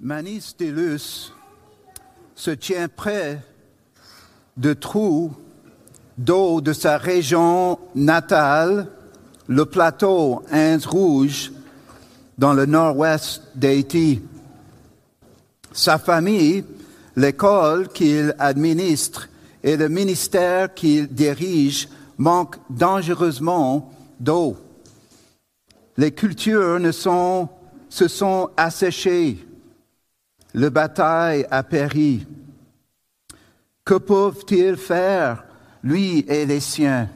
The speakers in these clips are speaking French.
Manis Delus se tient près de trous d'eau de sa région natale, le plateau Inde Rouge, dans le nord-ouest d'Haïti. Sa famille, l'école qu'il administre et le ministère qu'il dirige manquent dangereusement d'eau. Les cultures se sont asséchées. Le bataille a péri. Que peuvent-ils faire, lui et les siens?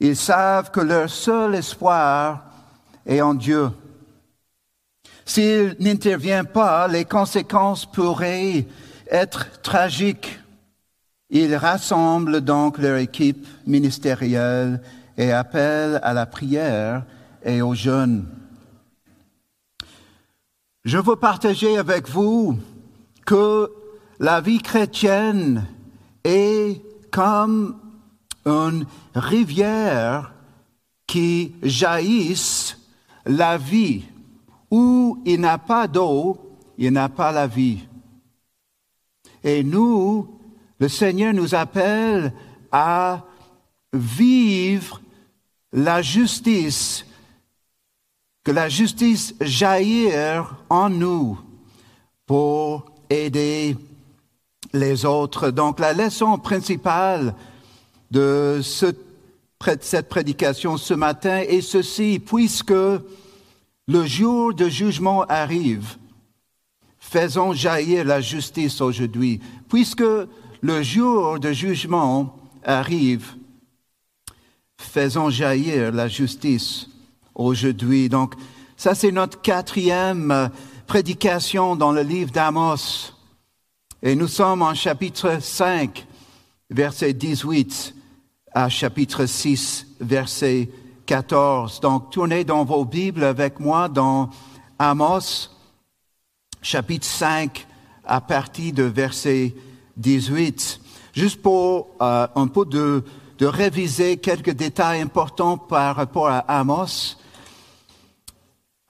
Ils savent que leur seul espoir est en Dieu. S'il n'intervient pas, les conséquences pourraient être tragiques. Ils rassemblent donc leur équipe ministérielle et appellent à la prière et aux jeunes. Je veux partager avec vous que la vie chrétienne est comme une rivière qui jaillisse la vie. Où il n'y a pas d'eau, il n'y a pas la vie. Et nous, le Seigneur nous appelle à vivre la justice, que la justice jaillir en nous pour aider les autres. Donc la leçon principale de cette prédication ce matin est ceci, puisque le jour de jugement arrive, faisons jaillir la justice aujourd'hui, puisque le jour de jugement arrive, faisons jaillir la justice aujourd'hui. Donc, ça c'est notre quatrième prédication dans le livre d'Amos. Et nous sommes en chapitre 5, verset 18 à chapitre 6, verset 14. Donc, tournez dans vos Bibles avec moi dans Amos, chapitre 5, à partir de verset 18. Juste pour euh, un peu de, de réviser quelques détails importants par rapport à Amos.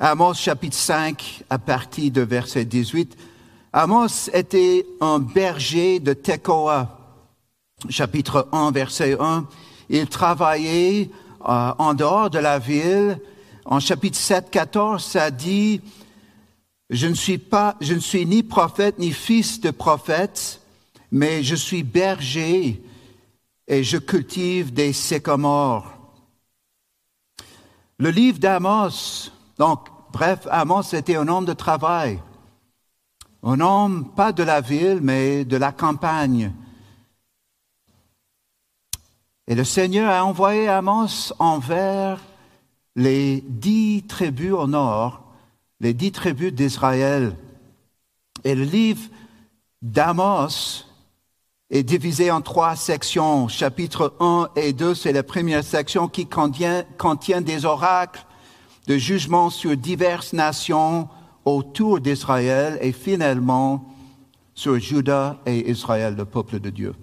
Amos chapitre 5 à partir de verset 18. Amos était un berger de Tekoa. Chapitre 1, verset 1. Il travaillait euh, en dehors de la ville. En chapitre 7, 14, ça dit, je ne suis pas, je ne suis ni prophète ni fils de prophète, mais je suis berger et je cultive des sycomores. Le livre d'Amos, donc, bref, Amos était un homme de travail. Un homme, pas de la ville, mais de la campagne. Et le Seigneur a envoyé Amos envers les dix tribus au nord, les dix tribus d'Israël. Et le livre d'Amos est divisé en trois sections. Chapitre 1 et 2, c'est la première section qui contient, contient des oracles de jugement sur diverses nations autour d'Israël et finalement sur Juda et Israël, le peuple de Dieu.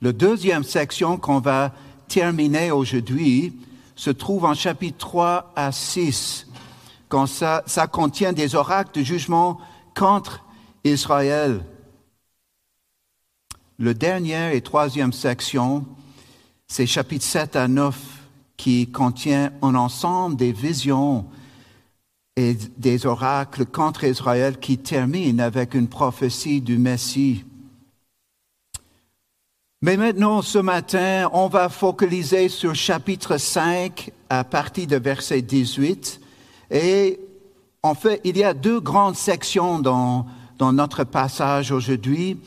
La deuxième section qu'on va terminer aujourd'hui se trouve en chapitre 3 à 6, quand ça, ça contient des oracles de jugement contre Israël. Le dernier et troisième section, c'est chapitre 7 à 9, qui contient un ensemble des visions et des oracles contre Israël qui terminent avec une prophétie du Messie. Mais maintenant, ce matin, on va focaliser sur chapitre 5 à partir de verset 18. Et en fait, il y a deux grandes sections dans, dans notre passage aujourd'hui.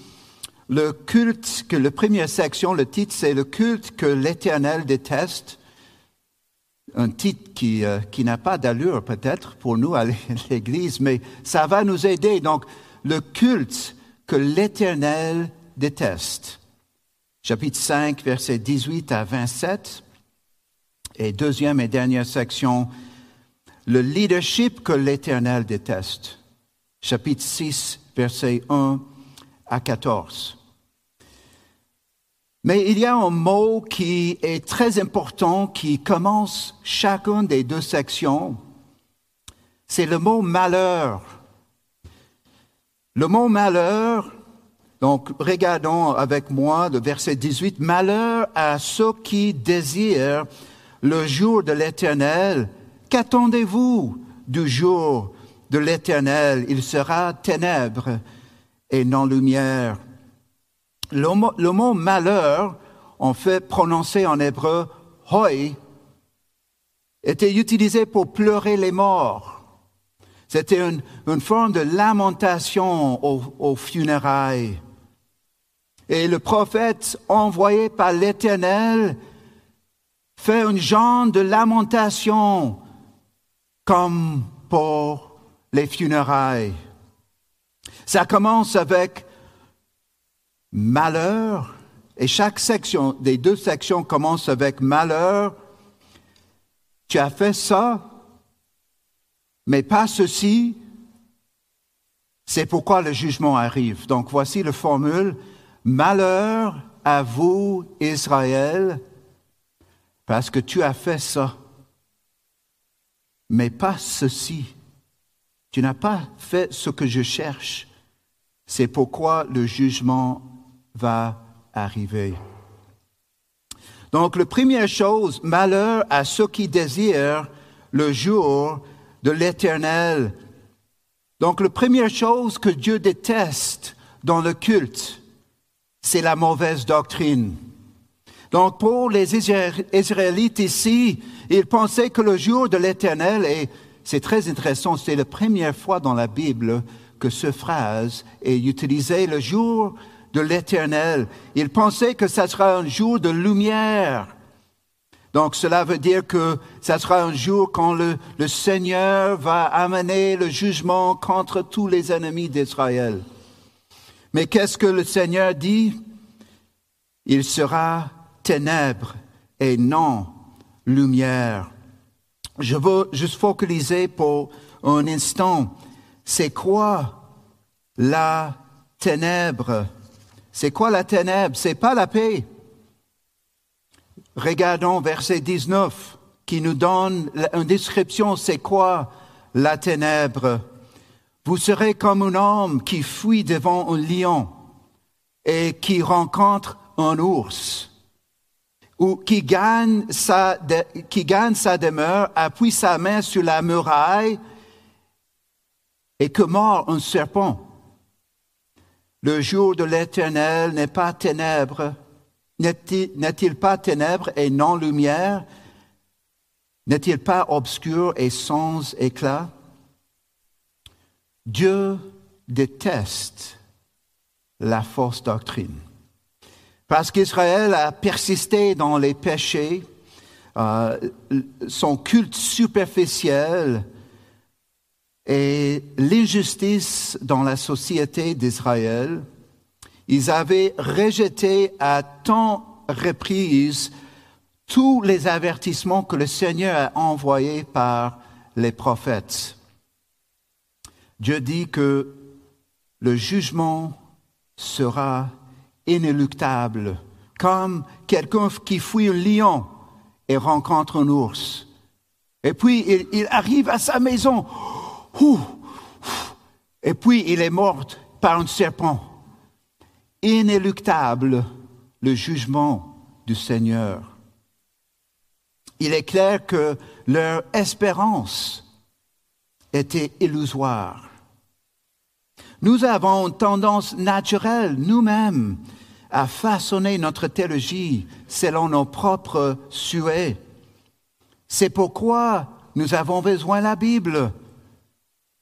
Le culte, que la première section, le titre, c'est le culte que l'Éternel déteste un titre qui, euh, qui n'a pas d'allure peut-être pour nous à l'Église, mais ça va nous aider. Donc, le culte que l'Éternel déteste. Chapitre 5, versets 18 à 27. Et deuxième et dernière section, le leadership que l'Éternel déteste. Chapitre 6, versets 1 à 14. Mais il y a un mot qui est très important qui commence chacune des deux sections. C'est le mot malheur Le mot malheur, donc regardons avec moi le verset 18, malheur à ceux qui désirent le jour de l'Éternel. Qu'attendez-vous du jour de l'Éternel? Il sera ténèbres et non lumière. Le mot, le mot malheur, en fait prononcé en hébreu hoi, était utilisé pour pleurer les morts. C'était une, une, forme de lamentation aux, aux funérailles. Et le prophète envoyé par l'Éternel fait un genre de lamentation comme pour les funérailles. Ça commence avec malheur, et chaque section des deux sections commence avec malheur. Tu as fait ça, mais pas ceci. C'est pourquoi le jugement arrive. Donc voici la formule. Malheur à vous, Israël, parce que tu as fait ça, mais pas ceci. Tu n'as pas fait ce que je cherche. C'est pourquoi le jugement va arriver. Donc, la première chose, malheur à ceux qui désirent le jour de l'éternel. Donc, la première chose que Dieu déteste dans le culte, c'est la mauvaise doctrine. Donc, pour les Israélites ici, ils pensaient que le jour de l'éternel, et c'est très intéressant, c'est la première fois dans la Bible que cette phrase est utilisée, le jour de l'éternel. Ils pensaient que ça sera un jour de lumière. Donc cela veut dire que ça sera un jour quand le, Seigneur va amener le jugement contre tous les ennemis d'Israël. Mais qu'est-ce que le Seigneur dit? Il sera ténèbres et non lumière. Je veux juste focaliser pour un instant. C'est quoi la ténèbre? C'est quoi la ténèbre? C'est pas la paix. Regardons verset 19 qui nous donne une description. C'est quoi la ténèbre? Vous serez comme un homme qui fuit devant un lion et qui rencontre un ours ou qui gagne sa, qui gagne sa demeure, appuie sa main sur la muraille et que mord un serpent. Le jour de l'éternel n'est pas ténèbres, n'est-il pas ténèbres et non lumière? N'est-il pas obscur et sans éclat? Dieu déteste la fausse doctrine. Parce qu'Israël a persisté dans les péchés, euh, son culte superficiel et l'injustice dans la société d'Israël, ils avaient rejeté à tant reprises tous les avertissements que le Seigneur a envoyés par les prophètes. Dieu dit que le jugement sera inéluctable, comme quelqu'un qui fuit un lion et rencontre un ours. Et puis il, arrive à sa maison, et puis il est mort par un serpent. Inéluctable le jugement du Seigneur. Il est clair que leur espérance était illusoire. Nous avons une tendance naturelle nous-mêmes à façonner notre théologie selon nos propres souhaits. C'est pourquoi nous avons besoin de la Bible.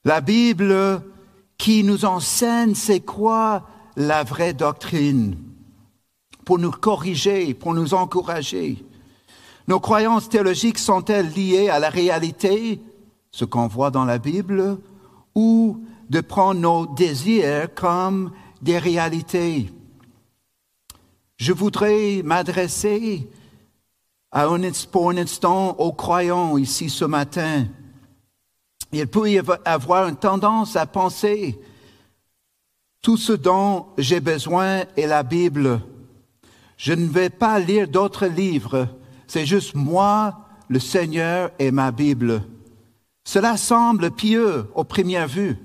La Bible qui nous enseigne c'est quoi la vraie doctrine, pour nous corriger, pour nous encourager. Nos croyances théologiques sont-elles liées à la réalité, ce qu'on voit dans la Bible, ou de prendre nos désirs comme des réalités? Je voudrais m'adresser pour un instant aux croyants ici ce matin. Il peut y avoir une tendance à penser tout ce dont j'ai besoin est la Bible. Je ne vais pas lire d'autres livres. C'est juste moi, le Seigneur et ma Bible. Cela semble pieux au première vue.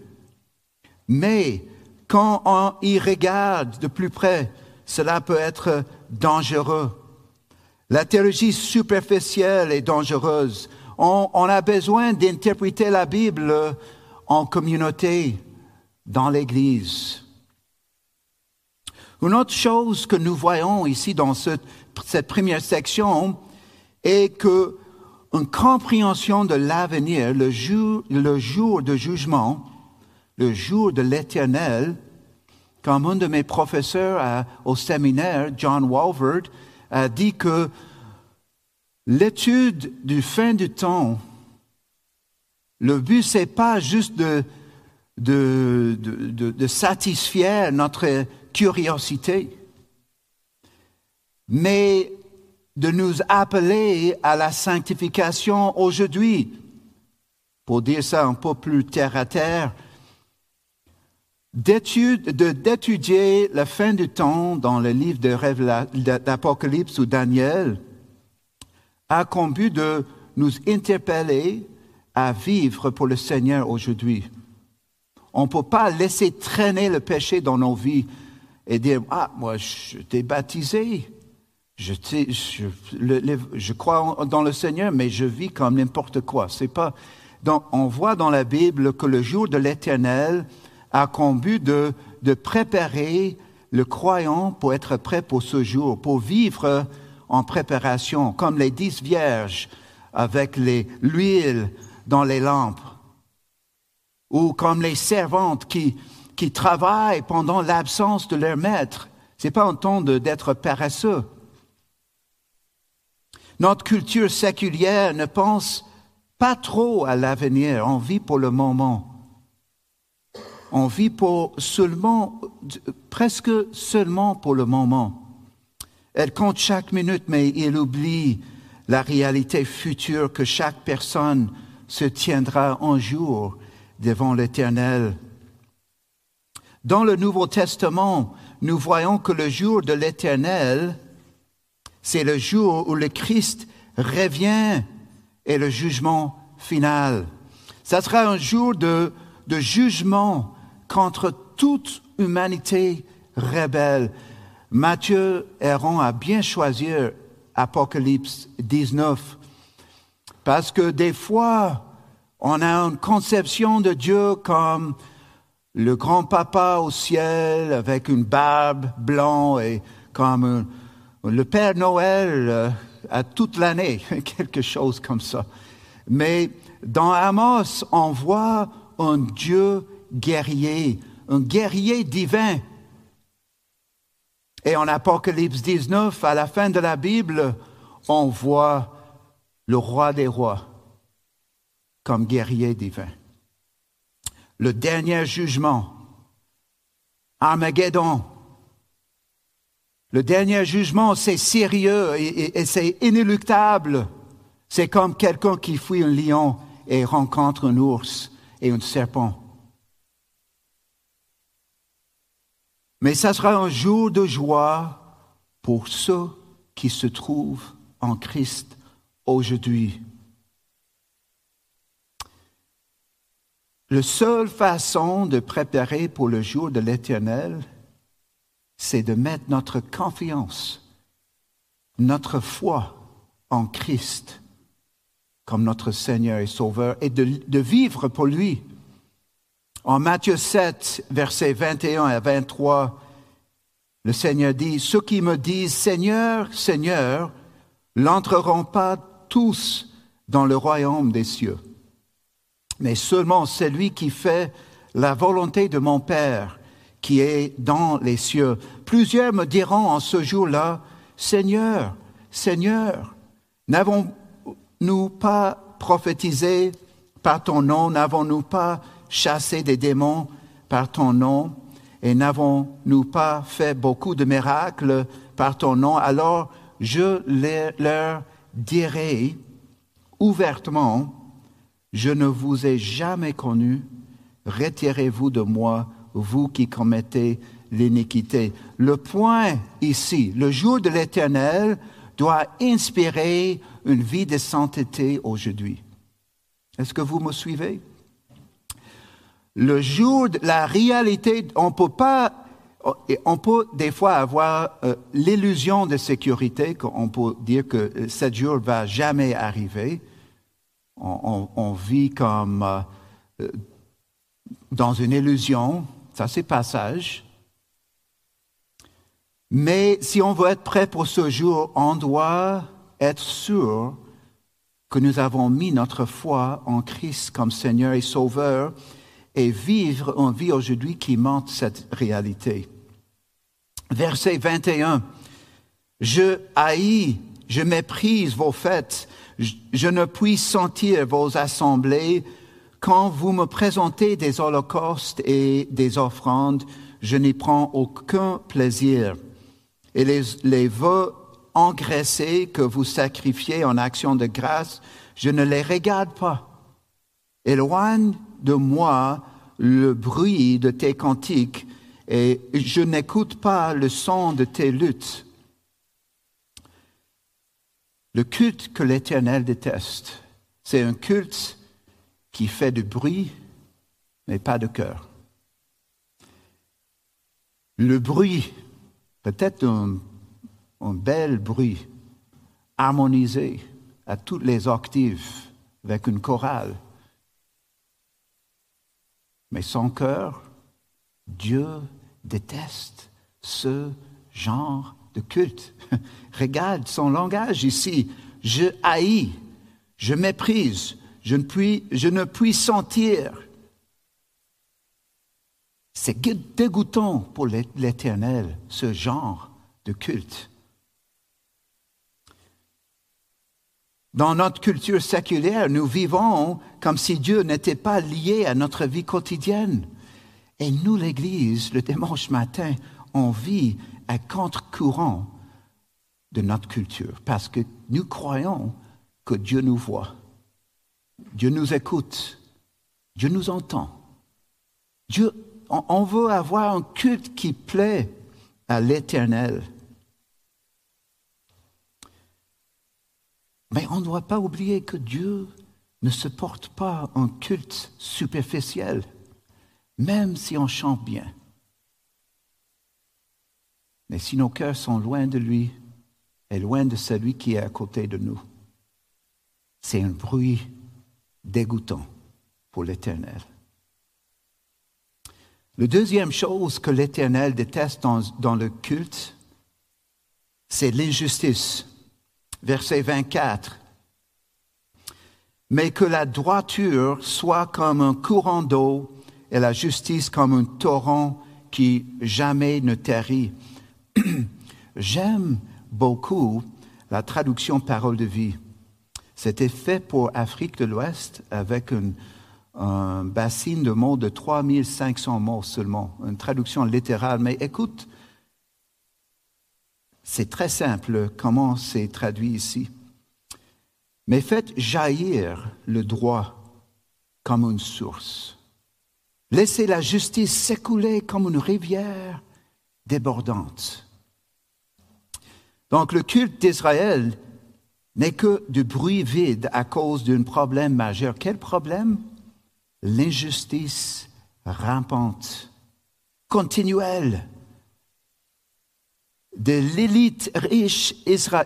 Mais quand on y regarde de plus près, cela peut être dangereux. La théologie superficielle est dangereuse. On, on a besoin d'interpréter la Bible en communauté, dans l'Église. Une autre chose que nous voyons ici dans cette, première section est que une compréhension de l'avenir, le jour, le jour de jugement, le jour de l'éternel, comme un de mes professeurs au séminaire, John Walford, a dit que l'étude du fin du temps, le but, c'est pas juste de, de, de, de satisfaire notre curiosité, mais de nous appeler à la sanctification aujourd'hui. Pour dire ça un peu plus terre à terre, d'étudier la fin du temps dans le livre d'Apocalypse ou Daniel a comme de nous interpeller à vivre pour le Seigneur aujourd'hui. On ne peut pas laisser traîner le péché dans nos vies et dire, ah, moi, je t'ai baptisé, je, je, je, crois dans le Seigneur, mais je vis comme n'importe quoi. C'est pas. Donc, on voit dans la Bible que le jour de l'Éternel a comme de préparer le croyant pour être prêt pour ce jour, pour vivre en préparation, comme les dix vierges avec l'huile dans les lampes, ou comme les servantes qui, travaillent pendant l'absence de leur maître. C'est pas un temps d'être paresseux. Notre culture séculière ne pense pas trop à l'avenir, on vit pour le moment. On vit pour seulement, presque seulement pour le moment. Elle compte chaque minute, mais il oublie la réalité future que chaque personne se tiendra un jour devant l'Éternel. Dans le Nouveau Testament, nous voyons que le jour de l'Éternel c'est le jour où le Christ revient et le jugement final. Ça sera un jour de, de jugement contre toute humanité rebelle. Matthieu Héron a bien choisi Apocalypse 19 parce que des fois, on a une conception de Dieu comme le grand papa au ciel avec une barbe blanche et comme le Père Noël euh, a toute l'année, quelque chose comme ça. Mais dans Amos, on voit un Dieu guerrier, un guerrier divin. Et en Apocalypse 19, à la fin de la Bible, on voit le roi des rois comme guerrier divin. Le dernier jugement, Armageddon, le dernier jugement, c'est sérieux et, c'est inéluctable. C'est comme quelqu'un qui fuit un lion et rencontre un ours et un serpent. Mais ça sera un jour de joie pour ceux qui se trouvent en Christ aujourd'hui. La seule façon de préparer pour le jour de l'éternel, c'est de mettre notre confiance, notre foi en Christ comme notre Seigneur et Sauveur et de, vivre pour lui. En Matthieu 7, versets 21 et 23, le Seigneur dit, ceux qui me disent Seigneur, Seigneur, n'entreront pas tous dans le royaume des cieux, mais seulement celui qui fait la volonté de mon Père qui est dans les cieux. Plusieurs me diront en ce jour-là, Seigneur, Seigneur, n'avons-nous pas prophétisé par ton nom, n'avons-nous pas chassé des démons par ton nom, et n'avons-nous pas fait beaucoup de miracles par ton nom? Alors je leur dirai ouvertement, je ne vous ai jamais connu, retirez-vous de moi, vous qui commettez l'iniquité. Le point ici, le jour de l'éternel doit inspirer une vie de sainteté aujourd'hui. Est-ce que vous me suivez? Le jour de la réalité, on peut pas, on peut des fois avoir euh, l'illusion de sécurité, qu'on peut dire que ce jour va jamais arriver. On, vit comme euh, dans une illusion, ça c'est passage. Mais si on veut être prêt pour ce jour, on doit être sûr que nous avons mis notre foi en Christ comme Seigneur et Sauveur et vivre une vie aujourd'hui qui montre cette réalité. Verset 21. Je haïs, je méprise vos fêtes, je ne puis sentir vos assemblées. Quand vous me présentez des holocaustes et des offrandes, je n'y prends aucun plaisir. Et les, les vœux engraissés que vous sacrifiez en action de grâce, je ne les regarde pas. Éloigne de moi le bruit de tes cantiques et je n'écoute pas le son de tes luttes. Le culte que l'Éternel déteste, c'est un culte qui fait du bruit, mais pas de cœur. Le bruit, peut-être un, un bel bruit, harmonisé à toutes les octaves avec une chorale, mais son cœur, Dieu déteste ce genre de culte. Regarde son langage ici. Je haïs, je méprise, je ne puis, je ne puis sentir. C'est dégoûtant pour l'Éternel, ce genre de culte. Dans notre culture séculaire, nous vivons comme si Dieu n'était pas lié à notre vie quotidienne. Et nous, l'Église, le dimanche matin, on vit à contre-courant de notre culture parce que nous croyons que Dieu nous voit, Dieu nous écoute, Dieu nous entend. On veut avoir un culte qui plaît à l'Éternel. Mais on ne doit pas oublier que Dieu ne supporte pas un culte superficiel, même si on chante bien. Mais si nos cœurs sont loin de lui et loin de celui qui est à côté de nous, c'est un bruit dégoûtant pour l'Éternel. La deuxième chose que l'Éternel déteste dans, dans le culte, c'est l'injustice verset 24. Mais que la droiture soit comme un courant d'eau et la justice comme un torrent qui jamais ne tarit. J'aime beaucoup la traduction parole de vie. C'était fait pour Afrique de l'Ouest avec un, un bassin de mots de 3500 mots seulement, une traduction littérale. Mais écoute c'est très simple comment c'est traduit ici. Mais faites jaillir le droit comme une source. Laissez la justice s'écouler comme une rivière débordante. Donc le culte d'Israël n'est que du bruit vide à cause d'un problème majeur. Quel problème? L'injustice rampante, continuelle, de l'élite riche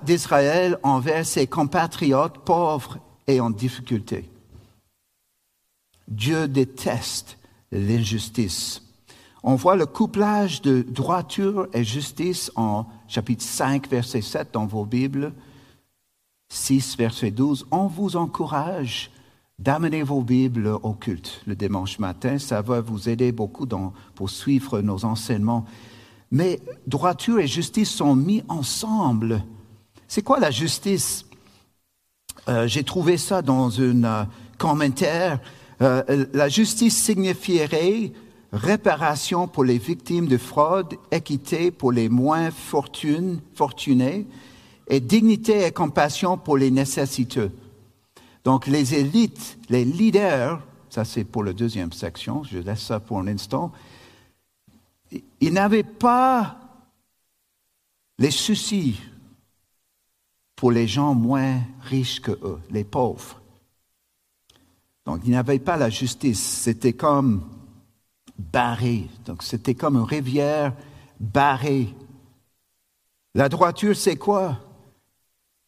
d'Israël envers ses compatriotes pauvres et en difficulté. Dieu déteste l'injustice. On voit le couplage de droiture et justice en chapitre 5, verset 7 dans vos Bibles, 6, verset 12. On vous encourage d'amener vos Bibles au culte le dimanche matin. Ça va vous aider beaucoup pour suivre nos enseignements. Mais droiture et justice sont mis ensemble. C'est quoi la justice? Euh, J'ai trouvé ça dans un euh, commentaire. Euh, la justice signifierait réparation pour les victimes de fraude, équité pour les moins fortunés et dignité et compassion pour les nécessiteux. Donc les élites, les leaders, ça c'est pour la deuxième section, je laisse ça pour un instant, ils n'avaient pas les soucis pour les gens moins riches que eux, les pauvres. Donc, ils n'avaient pas la justice. C'était comme barrée. Donc c'était comme une rivière barrée. La droiture, c'est quoi?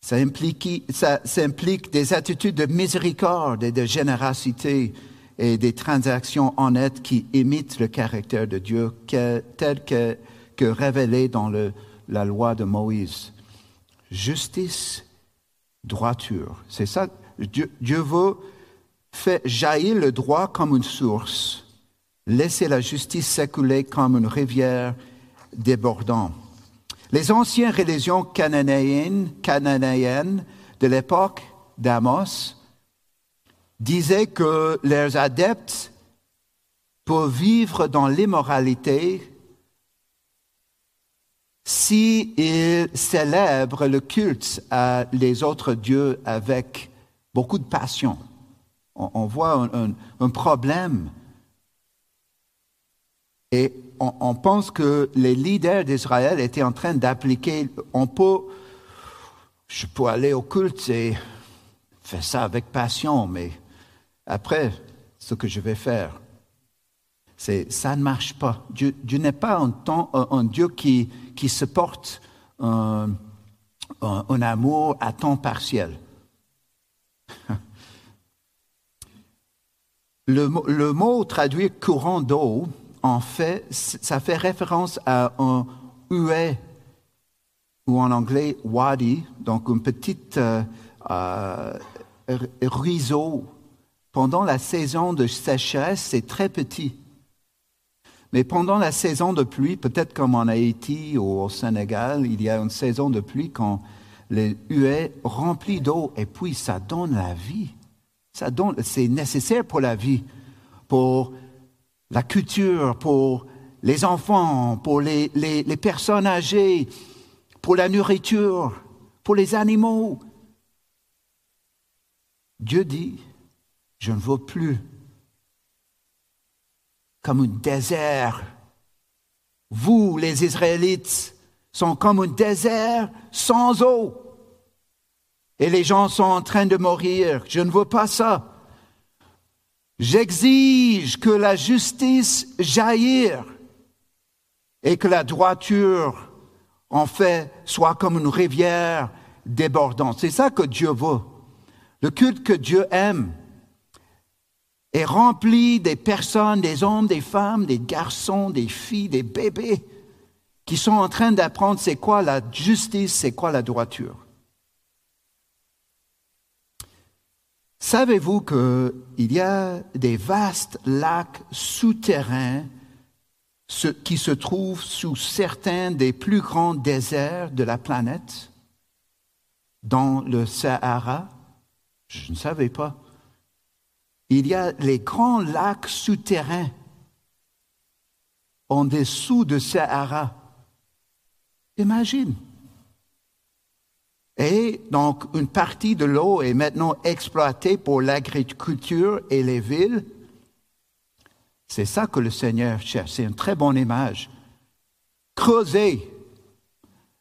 Ça implique, ça, implique des attitudes de miséricorde et de générosité et des transactions honnêtes qui imitent le caractère de Dieu tel que, révélé dans la loi de Moïse. Justice, droiture. C'est ça. Dieu, Dieu veut faire jaillir le droit comme une source, laisser la justice s'écouler comme une rivière débordant. Les anciennes religions cananéennes, cananéennes de l'époque d'Amos disaient que leurs adeptes peuvent vivre dans l'immoralité s'ils célèbrent le culte à les autres dieux avec beaucoup de passion. On, voit un, problème. Et on, pense que les leaders d'Israël étaient en train d'appliquer, on peut, je peux aller au culte et faire ça avec passion, mais après, ce que je vais faire, c'est ça ne marche pas. Dieu, n'est pas un, Dieu qui, qui se un, un amour à temps partiel. Le, le, mot traduit courant d'eau en fait, ça fait référence à un huet, ou en anglais wadi, donc un petit euh, euh, ruisseau. Pendant la saison de sécheresse, c'est très petit. Mais pendant la saison de pluie, peut-être comme en Haïti ou au Sénégal, il y a une saison de pluie quand le huet rempli d'eau et puis ça donne la vie. Ça donne, c'est nécessaire pour la vie, pour la culture, pour les enfants, pour les, les, personnes âgées, pour la nourriture, pour les animaux. Dieu dit, je ne veux plus comme un désert. Vous, les Israélites, sont comme un désert sans eau. Et les gens sont en train de mourir. Je ne veux pas ça. J'exige que la justice jaillisse et que la droiture, en fait, soit comme une rivière débordante. C'est ça que Dieu veut. Le culte que Dieu aime est rempli des personnes, des hommes, des femmes, des garçons, des filles, des bébés qui sont en train d'apprendre c'est quoi la justice, c'est quoi la droiture. Savez-vous qu'il y a des vastes lacs souterrains qui se trouvent sous certains des plus grands déserts de la planète, dans le Sahara? Je ne savais pas. Il y a les grands lacs souterrains en dessous de Sahara. Imagine. Et donc, une partie de l'eau est maintenant exploitée pour l'agriculture et les villes. C'est ça que le Seigneur cherche. C'est une très bonne image. Creuser,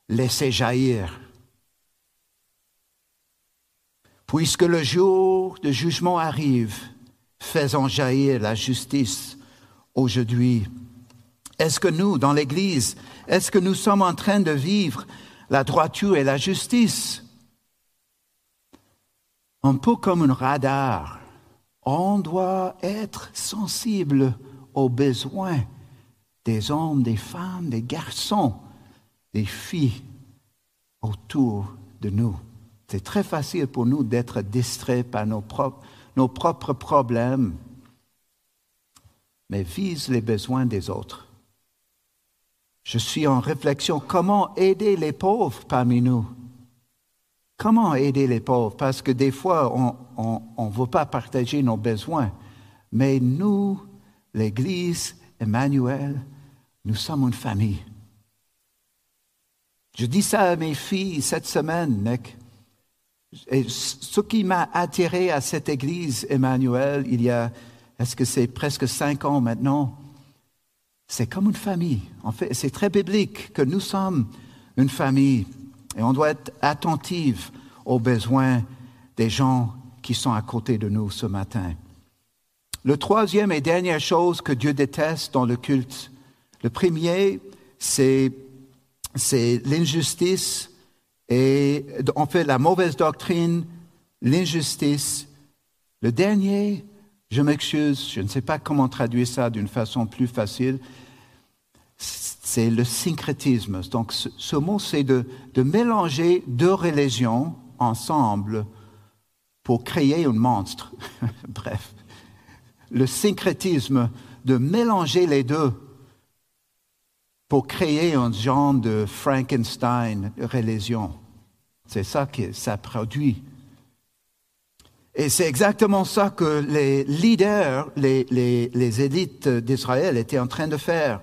laisser jaillir. Puisque le jour de jugement arrive, faisons jaillir la justice aujourd'hui. Est-ce que nous, dans l'Église, est-ce que nous sommes en train de vivre la droiture et la justice? Un peu comme un radar, on doit être sensible aux besoins des hommes, des femmes, des garçons, des filles autour de nous. C'est très facile pour nous d'être distraits par nos propres, nos propres problèmes, mais vise les besoins des autres. Je suis en réflexion, comment aider les pauvres parmi nous? Comment aider les pauvres? Parce que des fois, on ne veut pas partager nos besoins. Mais nous, l'Église, Emmanuel, nous sommes une famille. Je dis ça à mes filles cette semaine, Nick. Et ce qui m'a attiré à cette Église, Emmanuel, il y a, est-ce que c'est presque cinq ans maintenant, c'est comme une famille. En fait, c'est très biblique que nous sommes une famille et on doit être attentif aux besoins des gens qui sont à côté de nous ce matin. Le troisième et dernière chose que Dieu déteste dans le culte, le premier, c'est, c'est l'injustice et en fait la mauvaise doctrine, l'injustice. Le dernier, je m'excuse, je ne sais pas comment traduire ça d'une façon plus facile, c'est le syncrétisme. Donc ce, mot, c'est de, de, mélanger deux religions ensemble pour créer un monstre. Bref, le syncrétisme, de mélanger les deux pour créer un genre de Frankenstein religion. C'est ça que ça produit. Et c'est exactement ça que les leaders, les, les, élites d'Israël étaient en train de faire.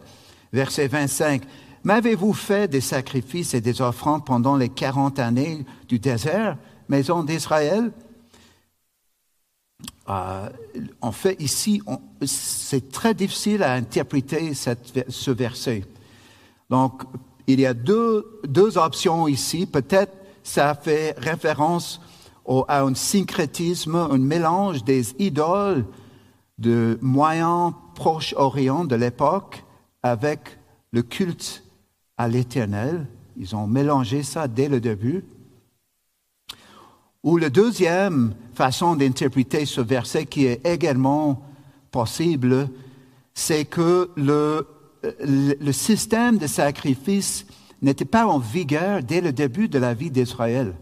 Verset 25. M'avez-vous fait des sacrifices et des offrandes pendant les quarante années du désert, maison d'Israël? Euh, en fait, ici, c'est très difficile à interpréter ce verset. Donc, il y a deux, deux options ici. Peut-être ça fait référence à un syncrétisme, un mélange des idoles de Moyen Proche-Orient de l'époque avec le culte à l'Éternel. Ils ont mélangé ça dès le début. Ou la deuxième façon d'interpréter ce verset qui est également possible, c'est que le, le, système de sacrifice n'était pas en vigueur dès le début de la vie d'Israël.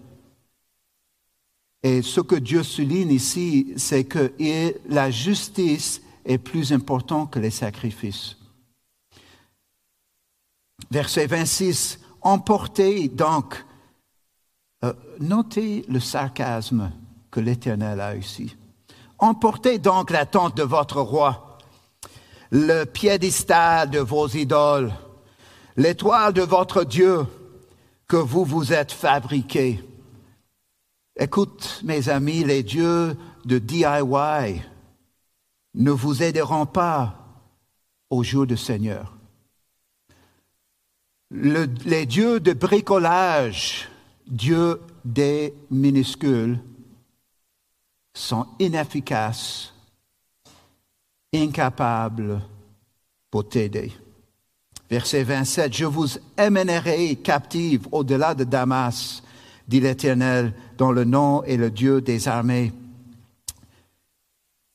Et ce que Dieu souligne ici, c'est que la justice est plus importante que les sacrifices. Verset 26, emportez donc, euh, notez le sarcasme que l'Éternel a ici. Emportez donc la tente de votre roi, le piédestal de vos idoles, l'étoile de votre Dieu que vous vous êtes fabriqué. Écoute, mes amis, les dieux de DIY ne vous aideront pas au jour du Seigneur les dieux de bricolage, dieux des minuscules, sont inefficaces, incapables pour t'aider. Verset 27, Je vous amènerai captive au-delà de Damas, dit l'Éternel, dont le nom est le Dieu des armées.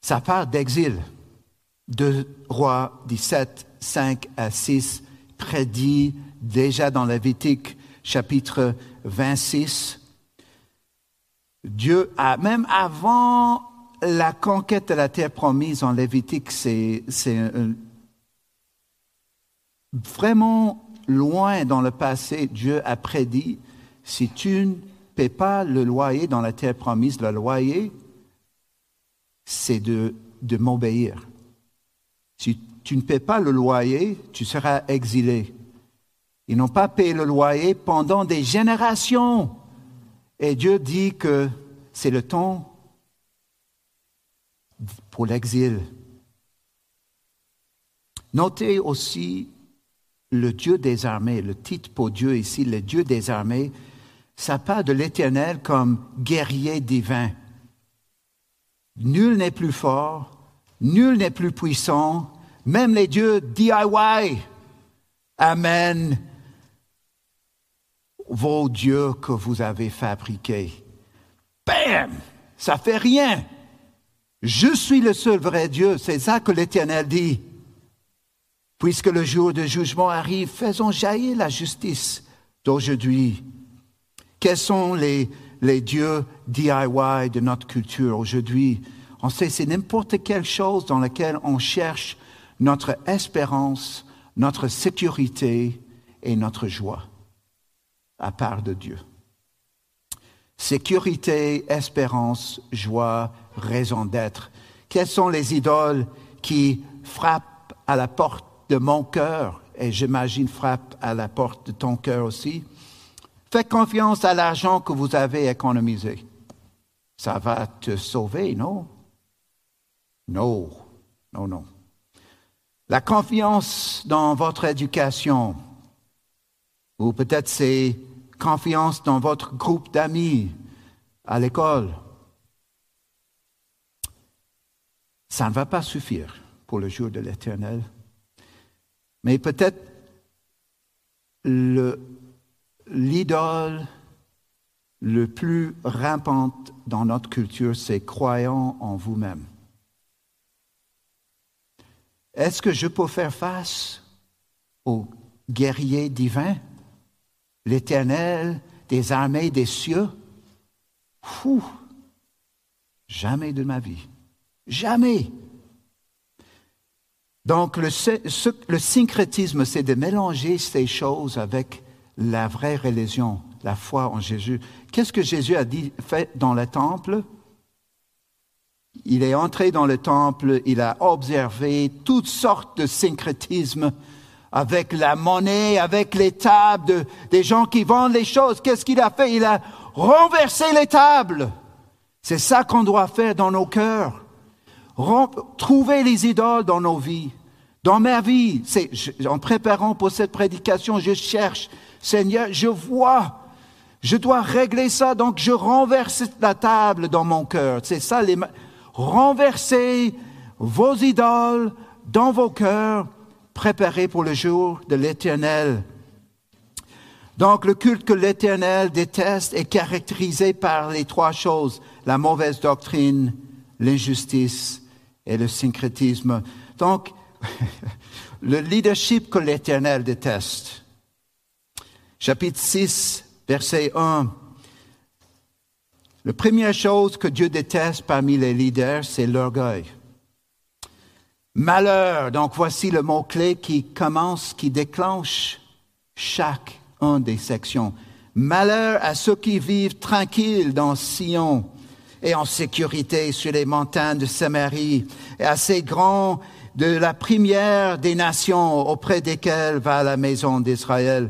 Ça part d'exil. Deux rois 17, 5 à 6 prédit déjà dans Lévitique chapitre 26. Dieu a, même avant la conquête de la terre promise en Lévitique, c'est vraiment loin dans le passé, Dieu a prédit, si tu ne paies pas le loyer dans la terre promise, le loyer, c'est de, de m'obéir. Si tu ne paies pas le loyer, tu seras exilé. Ils n'ont pas payé le loyer pendant des générations. Et Dieu dit que c'est le temps pour l'exil. Notez aussi le Dieu des armées, le titre pour Dieu ici, le Dieu des armées, ça parle de l'Éternel comme guerrier divin. Nul n'est plus fort, nul n'est plus puissant, même les dieux DIY. Amen vos dieux que vous avez fabriqués. Bam! Ça fait rien. Je suis le seul vrai Dieu. C'est ça que l'Éternel dit. Puisque le jour de jugement arrive, faisons jaillir la justice d'aujourd'hui. Quels sont les, les dieux DIY de notre culture aujourd'hui? On sait c'est n'importe quelle chose dans laquelle on cherche notre espérance, notre sécurité et notre joie à part de Dieu. Sécurité, espérance, joie, raison d'être. Quelles sont les idoles qui frappent à la porte de mon cœur et j'imagine frappent à la porte de ton cœur aussi? Faites confiance à l'argent que vous avez économisé. Ça va te sauver, non? Non, non, non. La confiance dans votre éducation, ou peut-être c'est confiance dans votre groupe d'amis à l'école. Ça ne va pas suffire pour le jour de l'éternel. Mais peut-être l'idole le plus rampante dans notre culture, c'est croyant en vous-même. Est-ce que je peux faire face au guerrier divin, l'éternel des armées des cieux? Fou! Jamais de ma vie. Jamais. Donc le, syncrétisme, c'est de mélanger ces choses avec la vraie religion, la foi en Jésus. Qu'est-ce que Jésus a fait dans le temple? Il est entré dans le temple, il a observé toutes sortes de syncrétismes avec la monnaie, avec les tables des gens qui vendent les choses. Qu'est-ce qu'il a fait? Il a renversé les tables. C'est ça qu'on doit faire dans nos cœurs. Trouver les idoles dans nos vies. Dans ma vie, en préparant pour cette prédication, je cherche, Seigneur, je vois je dois régler ça, donc je renverse la table dans mon cœur. C'est ça, les, renverser vos idoles dans vos cœurs, préparés pour le jour de l'éternel. Donc le culte que l'éternel déteste est caractérisé par les trois choses, la mauvaise doctrine, l'injustice et le syncrétisme. Donc, le leadership que l'éternel déteste. Chapitre 6, verset 1. La première chose que Dieu déteste parmi les leaders, c'est l'orgueil. Malheur, donc voici le mot-clé qui commence, qui déclenche chaque une des sections. Malheur à ceux qui vivent tranquilles dans Sion et en sécurité sur les montagnes de Samarie, et à ces grands de la première des nations auprès desquelles va la maison d'Israël.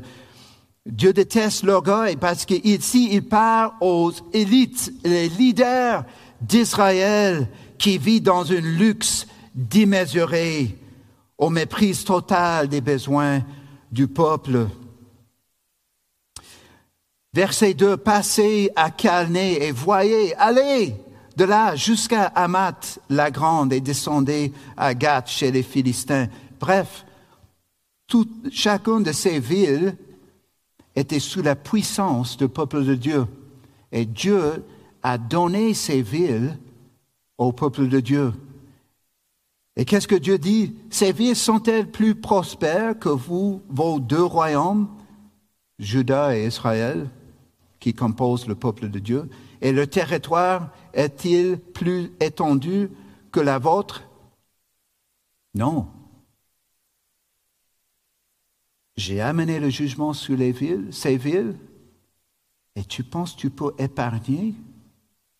Dieu déteste l'orgueil parce qu'ici, il parle aux élites, les leaders d'Israël qui vivent dans un luxe démesuré, au mépris total des besoins du peuple. Verset 2, passez à Calné et voyez, allez de là jusqu'à Amat la grande et descendez à Gath chez les Philistins. Bref, chacune de ces villes était sous la puissance du peuple de Dieu. Et Dieu a donné ces villes au peuple de Dieu. Et qu'est-ce que Dieu dit? Ces villes sont-elles plus prospères que vous, vos deux royaumes, Juda et Israël, qui composent le peuple de Dieu. Et le territoire est-il plus étendu que la vôtre? Non. J'ai amené le jugement sur les villes, ces villes, et tu penses tu peux épargner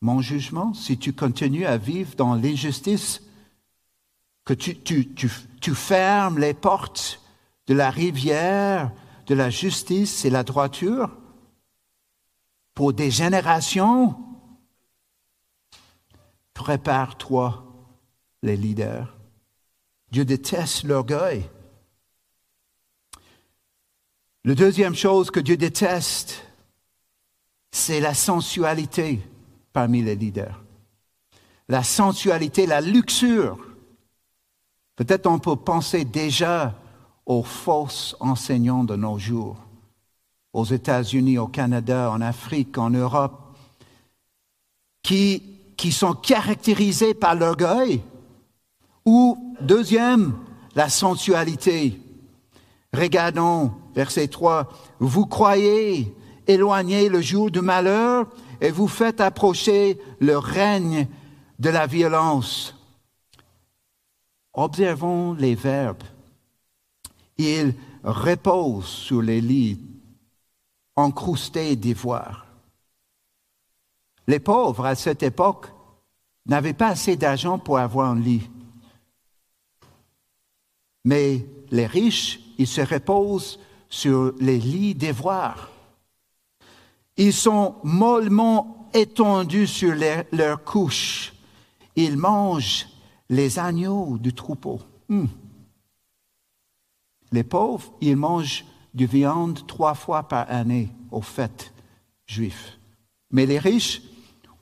mon jugement si tu continues à vivre dans l'injustice, que tu, tu fermes les portes de la rivière de la justice et la droiture? Pour des générations. Prépare-toi, les leaders. Dieu déteste l'orgueil. La deuxième chose que Dieu déteste, c'est la sensualité parmi les leaders. La sensualité, la luxure. Peut-être on peut penser déjà aux fausses enseignants de nos jours, aux États-Unis, au Canada, en Afrique, en Europe, qui, qui sont caractérisés par l'orgueil, ou, deuxième, la sensualité. Regardons verset 3, vous croyez éloigner le jour du malheur et vous faites approcher le règne de la violence. Observons les verbes. Ils reposent sur les lits encroustés d'ivoire. Les pauvres à cette époque n'avaient pas assez d'argent pour avoir un lit. Mais les riches, ils se reposent sur les lits d'ivoire. Ils sont mollement étendus sur leurs couches. Ils mangent les agneaux du troupeau. Hmm. Les pauvres, ils mangent du viande trois fois par année aux fêtes juives. Mais les riches,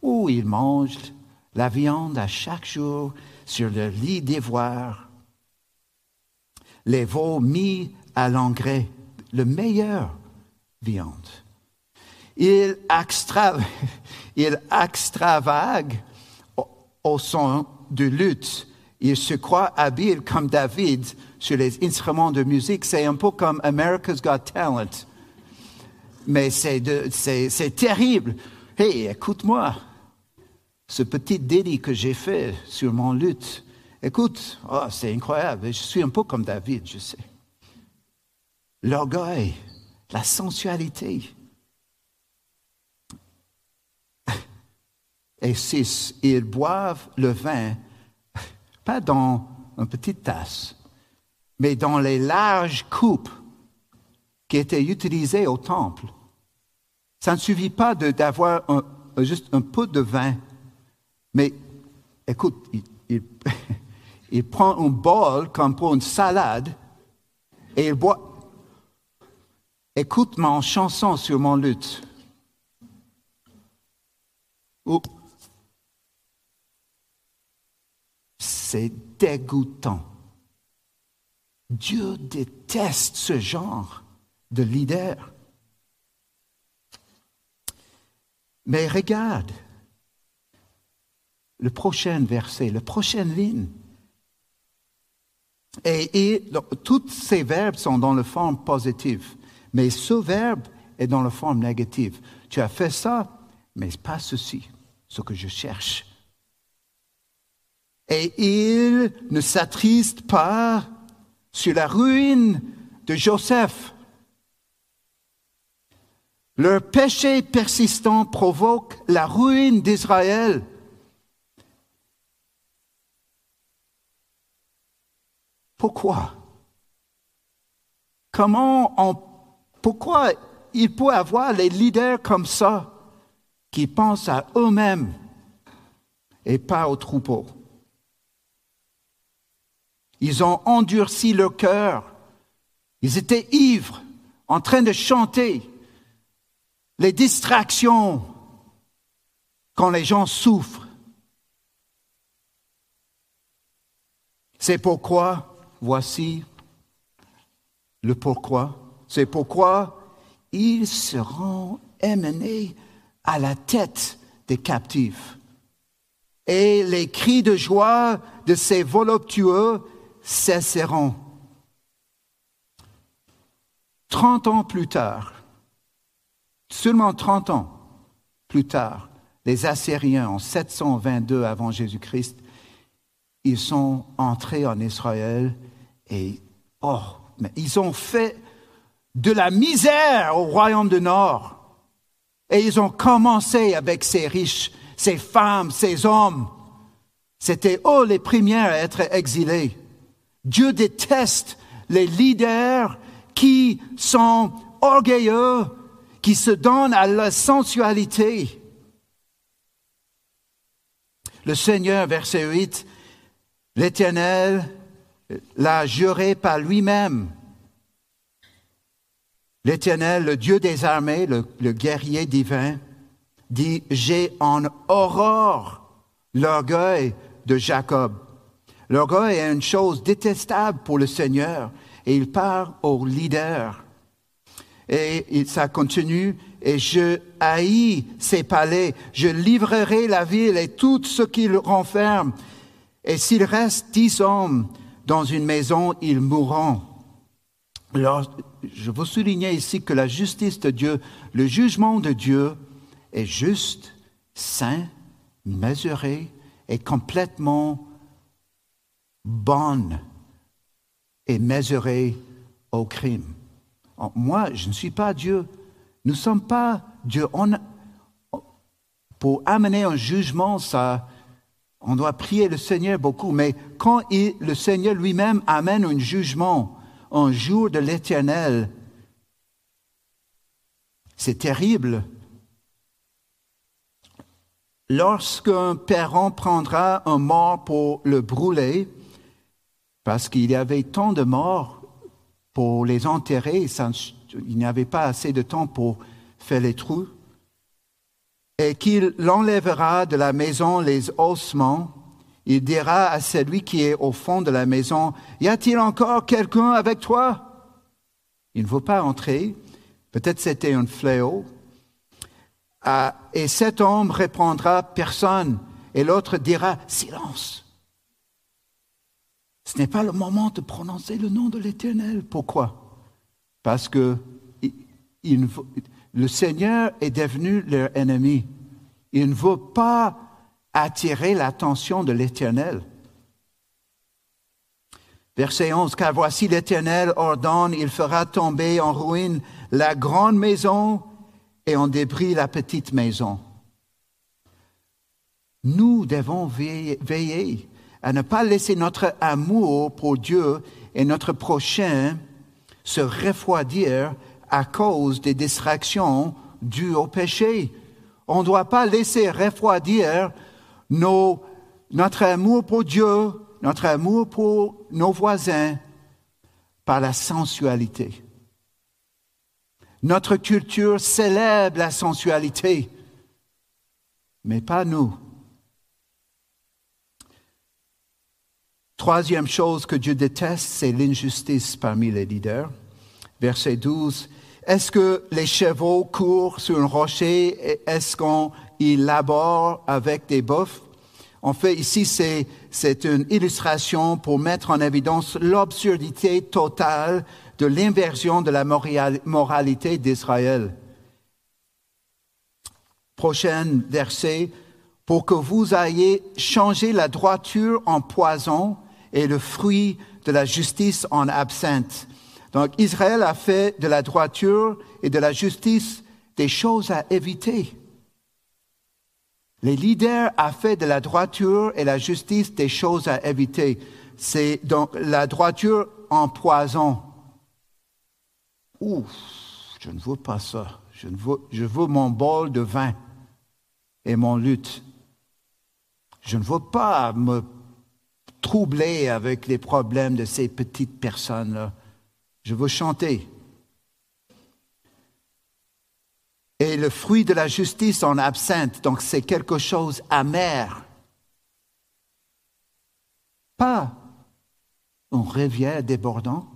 oh, ils mangent la viande à chaque jour sur le lit d'ivoire, les veaux mis à l'engrais, le meilleur viande. Il, il extravague au, au son de lutte. Il se croit habile comme David sur les instruments de musique. C'est un peu comme America's Got Talent. Mais c'est terrible. Hey, écoute-moi. Ce petit délit que j'ai fait sur mon lutte. Écoute, oh, c'est incroyable. Je suis un peu comme David, je sais. L'orgueil, la sensualité. Et six, ils boivent le vin, pas dans une petite tasse, mais dans les larges coupes qui étaient utilisées au temple. Ça ne suffit pas d'avoir juste un peu de vin, mais écoute, il, prend un bol comme pour une salade et il boit. Écoute mon chanson sur mon lutte. C'est dégoûtant. Dieu déteste ce genre de leader. Mais regarde le prochain verset, la prochaine ligne. Et, tous ces verbes sont dans la forme positive, mais ce verbe est dans la forme négative. Tu as fait ça, mais pas ceci, ce que je cherche. Et il ne s'attriste pas sur la ruine de Joseph. Leur péché persistant provoque la ruine d'Israël. Pourquoi? Comment on, pourquoi il peut avoir les leaders comme ça qui pensent à eux-mêmes et pas au troupeau? Ils ont endurci leur cœur. Ils étaient ivres, en train de chanter. Les distractions quand les gens souffrent. C'est pourquoi Voici le pourquoi. C'est pourquoi ils seront emmenés à la tête des captifs. Et les cris de joie de ces voluptueux cesseront. Trente ans plus tard, seulement trente ans plus tard, les Assyriens, en 722 avant Jésus-Christ, ils sont entrés en Israël et, oh, mais ils ont fait de la misère au royaume du Nord. Et ils ont commencé avec ces riches, ces femmes, ces hommes. C'était eux les premières à être exilés. Dieu déteste les leaders qui sont orgueilleux, qui se donnent à la sensualité. Le Seigneur, verset 8, l'Éternel l'a juré par lui-même. L'Éternel, le Dieu des armées, le, guerrier divin, dit, j'ai en horreur l'orgueil de Jacob. L'orgueil est une chose détestable pour le Seigneur et il part au leader. Et ça continue, et je haïs ses palais, je livrerai la ville et tout ce qu'il renferme. Et s'il reste dix hommes dans une maison, ils mourront. Je veux souligner ici que la justice de Dieu, le jugement de Dieu est juste, saint, mesuré et complètement bonne et mesuré au crime. Moi, je ne suis pas Dieu. Nous ne sommes pas Dieu. Pour amener un jugement, ça, on doit prier le Seigneur beaucoup, mais quand le Seigneur lui-même amène un jugement, un jour de l'éternel, c'est terrible. Lorsqu'un parent prendra un mort pour le brûler, parce qu'il y avait tant de morts pour les enterrer, il n'y avait pas assez de temps pour faire les trous, et qu'il enlèvera de la maison les ossements. Il dira à celui qui est au fond de la maison, Y a-t-il encore quelqu'un avec toi? Il ne veut pas entrer. Peut-être c'était un fléau. Ah, et cet homme répondra, Personne. Et l'autre dira, Silence. Ce n'est pas le moment de prononcer le nom de l'Éternel. Pourquoi? Parce que le Seigneur est devenu leur ennemi. Il ne veut pas attirer l'attention de l'Éternel. Verset 11, car voici l'Éternel ordonne, il fera tomber en ruine la grande maison et en débris la petite maison. Nous devons veiller à ne pas laisser notre amour pour Dieu et notre prochain se refroidir à cause des distractions dues au péché. On ne doit pas laisser refroidir notre amour pour Dieu, notre amour pour nos voisins par la sensualité. Notre culture célèbre la sensualité, mais pas nous. Troisième chose que Dieu déteste, c'est l'injustice parmi les leaders. Verset 12. Est-ce que les chevaux courent sur un rocher? Est-ce qu'on y labore avec des bœufs? En fait, ici, c'est une illustration pour mettre en évidence l'absurdité totale de l'inversion de la moralité d'Israël. Prochain verset, pour que vous ayez changé la droiture en poison et le fruit de la justice en absinthe. Donc Israël a fait de la droiture et de la justice des choses à éviter. Les leaders ont fait de la droiture et la justice des choses à éviter. C'est donc la droiture en poison. Ouf, je ne veux pas ça. Je, veux, je veux mon bol de vin et mon lutte. Je ne veux pas me troublé avec les problèmes de ces petites personnes-là. Je veux chanter. Et le fruit de la justice en absinthe, donc c'est quelque chose amer. Pas un rivière débordant.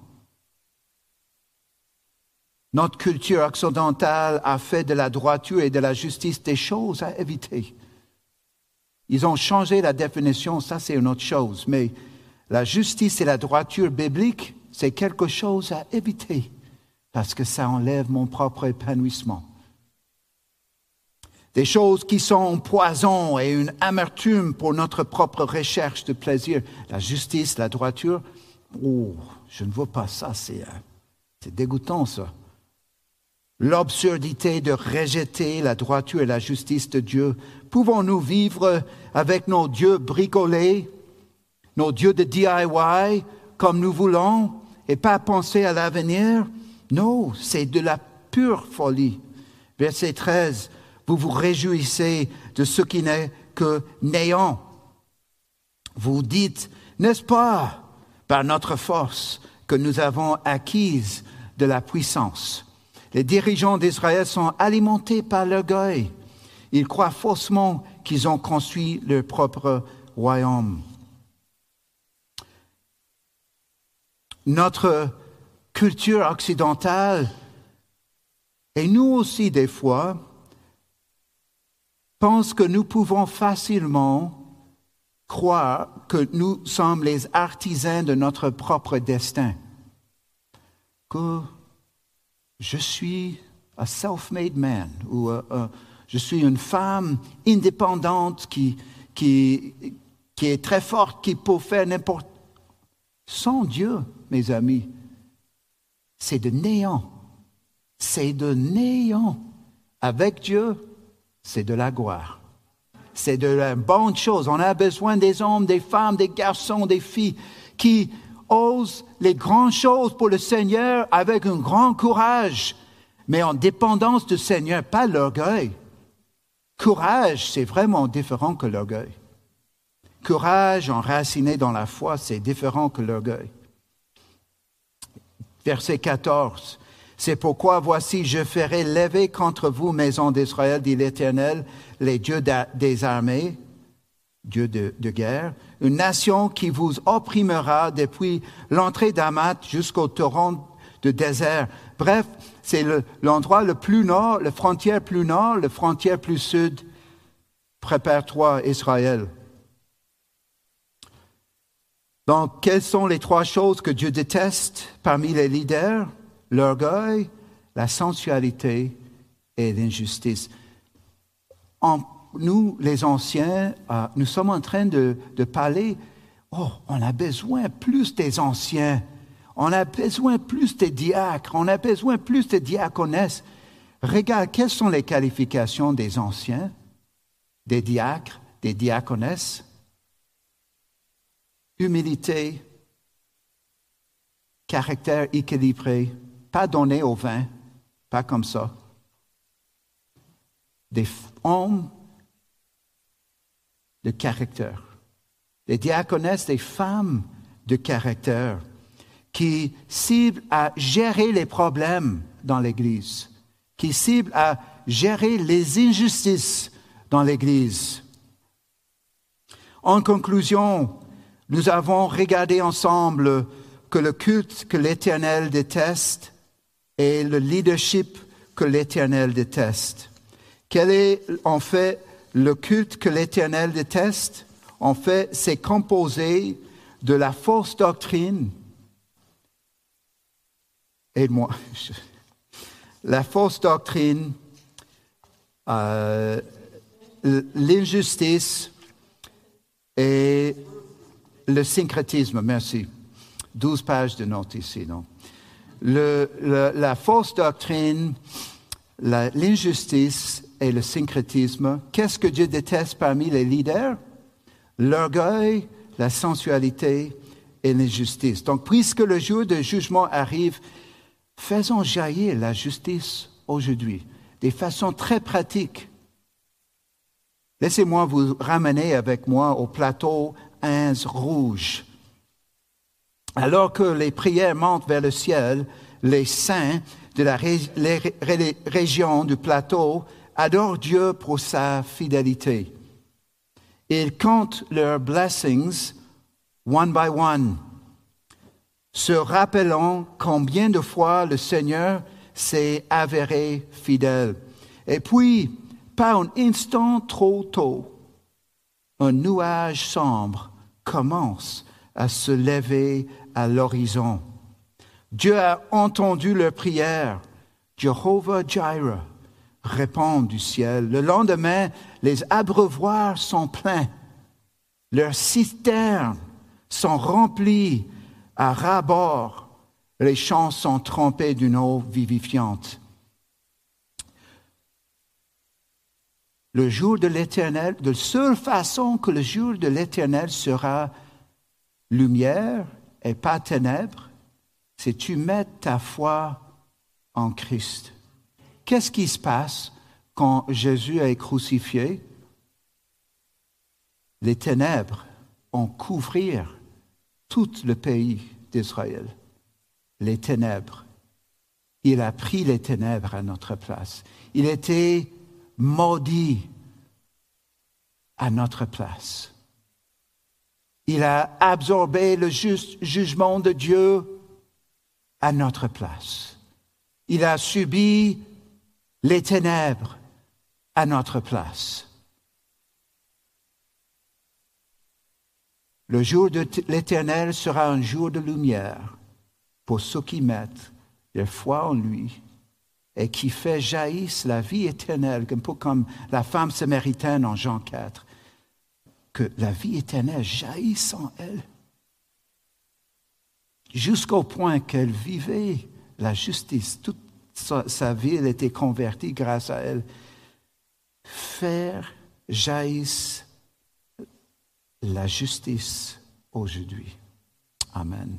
Notre culture occidentale a fait de la droiture et de la justice des choses à éviter. Ils ont changé la définition, ça c'est une autre chose, mais la justice et la droiture biblique, c'est quelque chose à éviter parce que ça enlève mon propre épanouissement. Des choses qui sont un poison et une amertume pour notre propre recherche de plaisir. La justice, la droiture, oh, je ne veux pas ça, c'est, euh, c'est dégoûtant ça l'absurdité de rejeter la droiture et la justice de Dieu. Pouvons-nous vivre avec nos dieux bricolés, nos dieux de DIY, comme nous voulons, et pas penser à l'avenir? Non, c'est de la pure folie. Verset 13, vous vous réjouissez de ce qui n'est que néant. Vous dites, n'est-ce pas, par notre force, que nous avons acquise de la puissance? Les dirigeants d'Israël sont alimentés par l'orgueil. Ils croient faussement qu'ils ont construit leur propre royaume. Notre culture occidentale, et nous aussi des fois, pense que nous pouvons facilement croire que nous sommes les artisans de notre propre destin, que je suis un self-made man ou euh, je suis une femme indépendante qui, qui, qui est très forte, qui peut faire n'importe. Sans Dieu, mes amis, c'est de néant. C'est de néant. Avec Dieu, c'est de la gloire. C'est de la bonne chose. On a besoin des hommes, des femmes, des garçons, des filles qui osent les grandes choses pour le Seigneur avec un grand courage, mais en dépendance du Seigneur, pas l'orgueil. Courage, c'est vraiment différent que l'orgueil. Courage enraciné dans la foi, c'est différent que l'orgueil. Verset 14. C'est pourquoi voici, je ferai lever contre vous, maison d'Israël, dit l'Éternel, les dieux des armées, Dieu de, guerre, une nation qui vous opprimera depuis l'entrée d'Amat jusqu'au torrent de désert. Bref, c'est l'endroit le, plus nord, la frontière plus nord, la frontière plus sud. Prépare-toi, Israël. Donc, quelles sont les trois choses que Dieu déteste parmi les leaders? L'orgueil, la sensualité et l'injustice. Nous, les anciens, euh, nous sommes en train de, parler, oh, on a besoin plus des anciens, on a besoin plus des diacres, on a besoin plus des diaconesses. Regarde, quelles sont les qualifications des anciens, des diacres, des diaconesses? Humilité, caractère équilibré, pas donné au vin, pas comme ça. Des hommes de caractère. Les diaconesses, des femmes de caractère qui ciblent à gérer les problèmes dans l'Église, qui ciblent à gérer les injustices dans l'Église. En conclusion, nous avons regardé ensemble que le culte que l'Éternel déteste est le leadership que l'Éternel déteste. Quel est en fait le culte que l'Éternel déteste, en fait, c'est composé de la fausse doctrine. Aide-moi. La fausse doctrine, euh, l'injustice et le syncrétisme. Merci. Douze pages de notes ici, non? la fausse doctrine, l'injustice et le syncrétisme. Qu'est-ce que Dieu déteste parmi les leaders? L'orgueil, la sensualité et l'injustice. Donc, puisque le jour de jugement arrive, faisons jaillir la justice aujourd'hui, de façon très pratique. Laissez-moi vous ramener avec moi au plateau 1 rouge. Alors que les prières montent vers le ciel, les saints de la région du plateau adorent Dieu pour sa fidélité. Ils comptent leurs blessings one by one, se rappelant combien de fois le Seigneur s'est avéré fidèle. Et puis, pas un instant trop tôt, un nuage sombre commence à se lever à l'horizon. Dieu a entendu leur prière. Jehovah Jireh répond du ciel. Le lendemain, les abreuvoirs sont pleins. Leurs cisternes sont remplies à ras-bord. Les champs sont trempés d'une eau vivifiante. Le jour de l'Éternel, de seule façon que le jour de l'Éternel sera lumière et pas ténèbres, c'est tu mets ta foi en Christ. Qu'est-ce qui se passe quand Jésus est crucifié? Les ténèbres ont couvrir tout le pays d'Israël. Les ténèbres. Il a pris les ténèbres à notre place. Il était maudit à notre place. Il a absorbé le juste jugement de Dieu à notre place. Il a subi les ténèbres à notre place. Le jour de l'Éternel sera un jour de lumière pour ceux qui mettent leur foi en lui et qui fait jaillir la vie éternelle, un peu comme la femme samaritaine en Jean 4, que la vie éternelle jaillisse en elle, jusqu'au point qu'elle vivait la justice. Toute sa, vie, elle était convertie grâce à elle. Faire jaillisse la justice aujourd'hui. Amen.